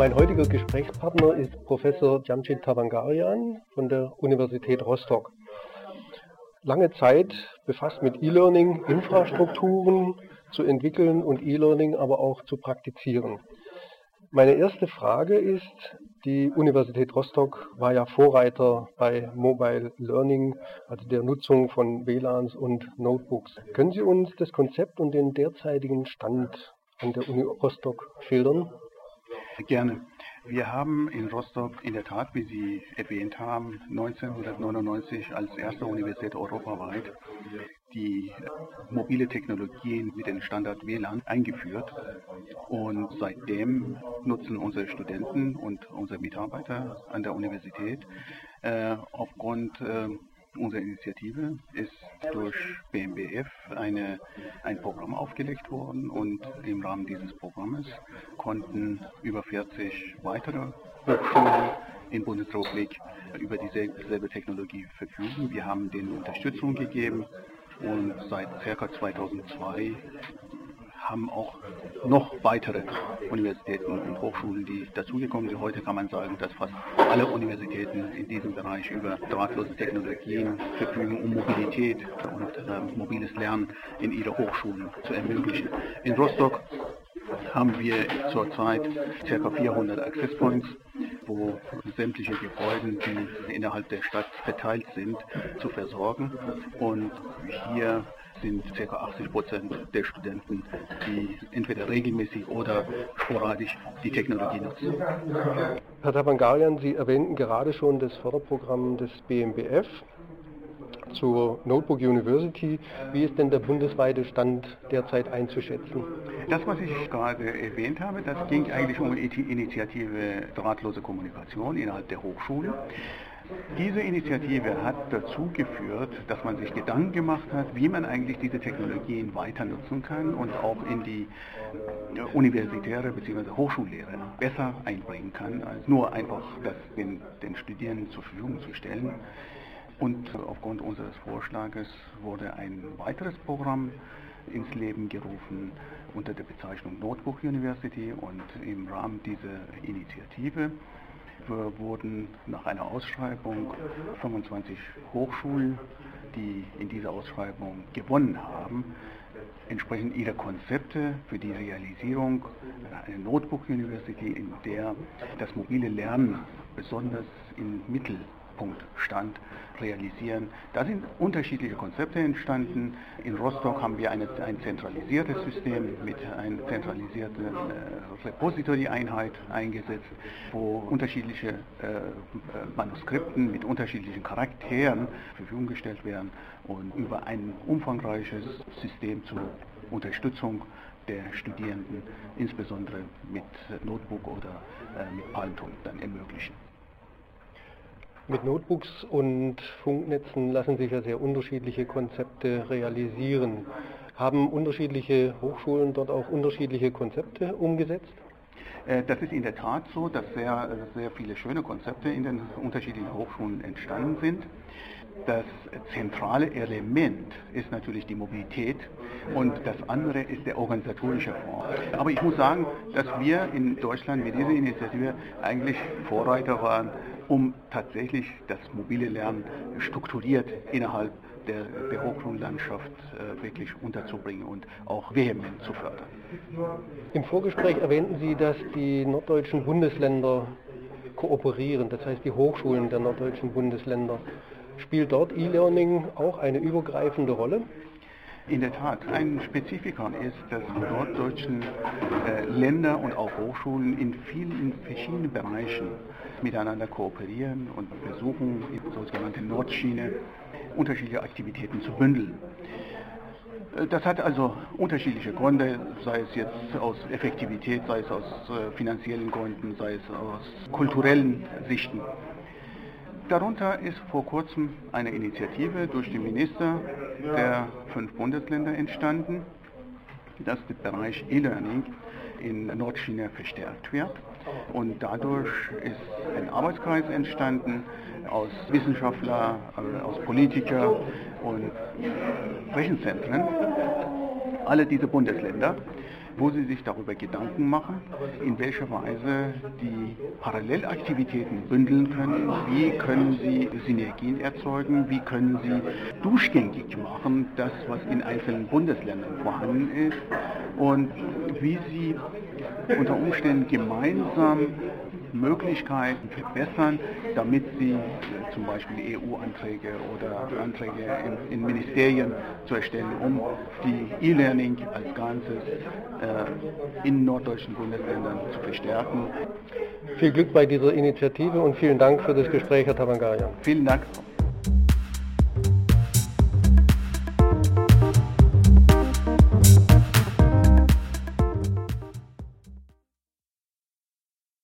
Mein heutiger Gesprächspartner ist Professor Jamshid Tavangarian von der Universität Rostock. Lange Zeit befasst mit E-Learning Infrastrukturen zu entwickeln und E-Learning aber auch zu praktizieren. Meine erste Frage ist, die Universität Rostock war ja Vorreiter bei Mobile Learning, also der Nutzung von WLANs und Notebooks. Können Sie uns das Konzept und den derzeitigen Stand an der Uni Rostock schildern? Gerne. Wir haben in Rostock in der Tat, wie Sie erwähnt haben, 1999 als erste Universität europaweit die mobile Technologien mit dem Standard WLAN eingeführt. Und seitdem nutzen unsere Studenten und unsere Mitarbeiter an der Universität äh, aufgrund äh, unserer Initiative ist durch BMBF eine, ein Programm aufgelegt worden und im Rahmen dieses Programmes konnten über 40 weitere Hochschulen in Bundesrepublik über dieselbe Technologie verfügen. Wir haben denen Unterstützung gegeben und seit ca. 2002 haben auch noch weitere Universitäten und Hochschulen, die dazugekommen sind. Heute kann man sagen, dass fast alle Universitäten in diesem Bereich über drahtlose Technologien verfügen, um Mobilität und äh, mobiles Lernen in ihre Hochschulen zu ermöglichen. In Rostock haben wir zurzeit ca. 400 Access Points, wo sämtliche Gebäude, die innerhalb der Stadt verteilt sind, zu versorgen. Und hier sind ca. 80 Prozent der Studenten, die entweder regelmäßig oder sporadisch die Technologie nutzen. Herr Tabangarian, Sie erwähnten gerade schon das Förderprogramm des BMBF zur Notebook University. Wie ist denn der bundesweite Stand derzeit einzuschätzen? Das, was ich gerade erwähnt habe, das ging eigentlich um die Initiative Drahtlose Kommunikation innerhalb der Hochschule. Diese Initiative hat dazu geführt, dass man sich Gedanken gemacht hat, wie man eigentlich diese Technologien weiter nutzen kann und auch in die universitäre bzw. Hochschullehre besser einbringen kann, als nur einfach das den, den Studierenden zur Verfügung zu stellen. Und aufgrund unseres Vorschlages wurde ein weiteres Programm ins Leben gerufen unter der Bezeichnung Notebook University und im Rahmen dieser Initiative wurden nach einer Ausschreibung 25 Hochschulen, die in dieser Ausschreibung gewonnen haben, entsprechend ihrer Konzepte für die Realisierung einer Notebook University, in der das mobile Lernen besonders im Mittel Punkt stand, realisieren. Da sind unterschiedliche Konzepte entstanden. In Rostock haben wir eine, ein zentralisiertes System mit einer zentralisierten äh, Repository-Einheit eingesetzt, wo unterschiedliche äh, Manuskripten mit unterschiedlichen Charakteren zur Verfügung gestellt werden und über ein umfangreiches System zur Unterstützung der Studierenden, insbesondere mit Notebook oder äh, mit Palmton, dann ermöglichen. Mit Notebooks und Funknetzen lassen sich ja sehr unterschiedliche Konzepte realisieren. Haben unterschiedliche Hochschulen dort auch unterschiedliche Konzepte umgesetzt? Äh, das ist in der Tat so, dass sehr, sehr viele schöne Konzepte in den unterschiedlichen Hochschulen entstanden sind. Das zentrale Element ist natürlich die Mobilität und das andere ist der organisatorische Fonds. Aber ich muss sagen, dass wir in Deutschland mit dieser Initiative eigentlich Vorreiter waren, um tatsächlich das mobile Lernen strukturiert innerhalb der, der Hochschullandschaft äh, wirklich unterzubringen und auch vehement zu fördern. Im Vorgespräch erwähnten Sie, dass die norddeutschen Bundesländer kooperieren, das heißt die Hochschulen der norddeutschen Bundesländer. Spielt dort E-Learning auch eine übergreifende Rolle? In der Tat, ein Spezifikum ist, dass die norddeutschen äh, Länder und auch Hochschulen in vielen verschiedenen Bereichen miteinander kooperieren und versuchen, die sogenannte Nordschiene unterschiedliche Aktivitäten zu bündeln. Äh, das hat also unterschiedliche Gründe, sei es jetzt aus Effektivität, sei es aus äh, finanziellen Gründen, sei es aus kulturellen Sichten. Darunter ist vor kurzem eine Initiative durch den Minister der fünf Bundesländer entstanden, dass der Bereich E-Learning in Nordchina verstärkt wird. Und dadurch ist ein Arbeitskreis entstanden aus Wissenschaftlern, äh, aus Politikern und Rechenzentren, alle diese Bundesländer, wo sie sich darüber Gedanken machen, in welcher Weise die Parallelaktivitäten bündeln können, wie können sie Synergien erzeugen, wie können sie durchgängig machen, das, was in einzelnen Bundesländern vorhanden ist und wie sie unter Umständen gemeinsam Möglichkeiten verbessern, damit sie zum Beispiel EU-Anträge oder Anträge in, in, Ministerien zu erstellen, um die E-Learning als Ganzes äh, in norddeutschen Bundesländern zu verstärken. Viel Glück bei dieser Initiative und vielen Dank für das Gespräch, Herr Tavangarian. Vielen Dank.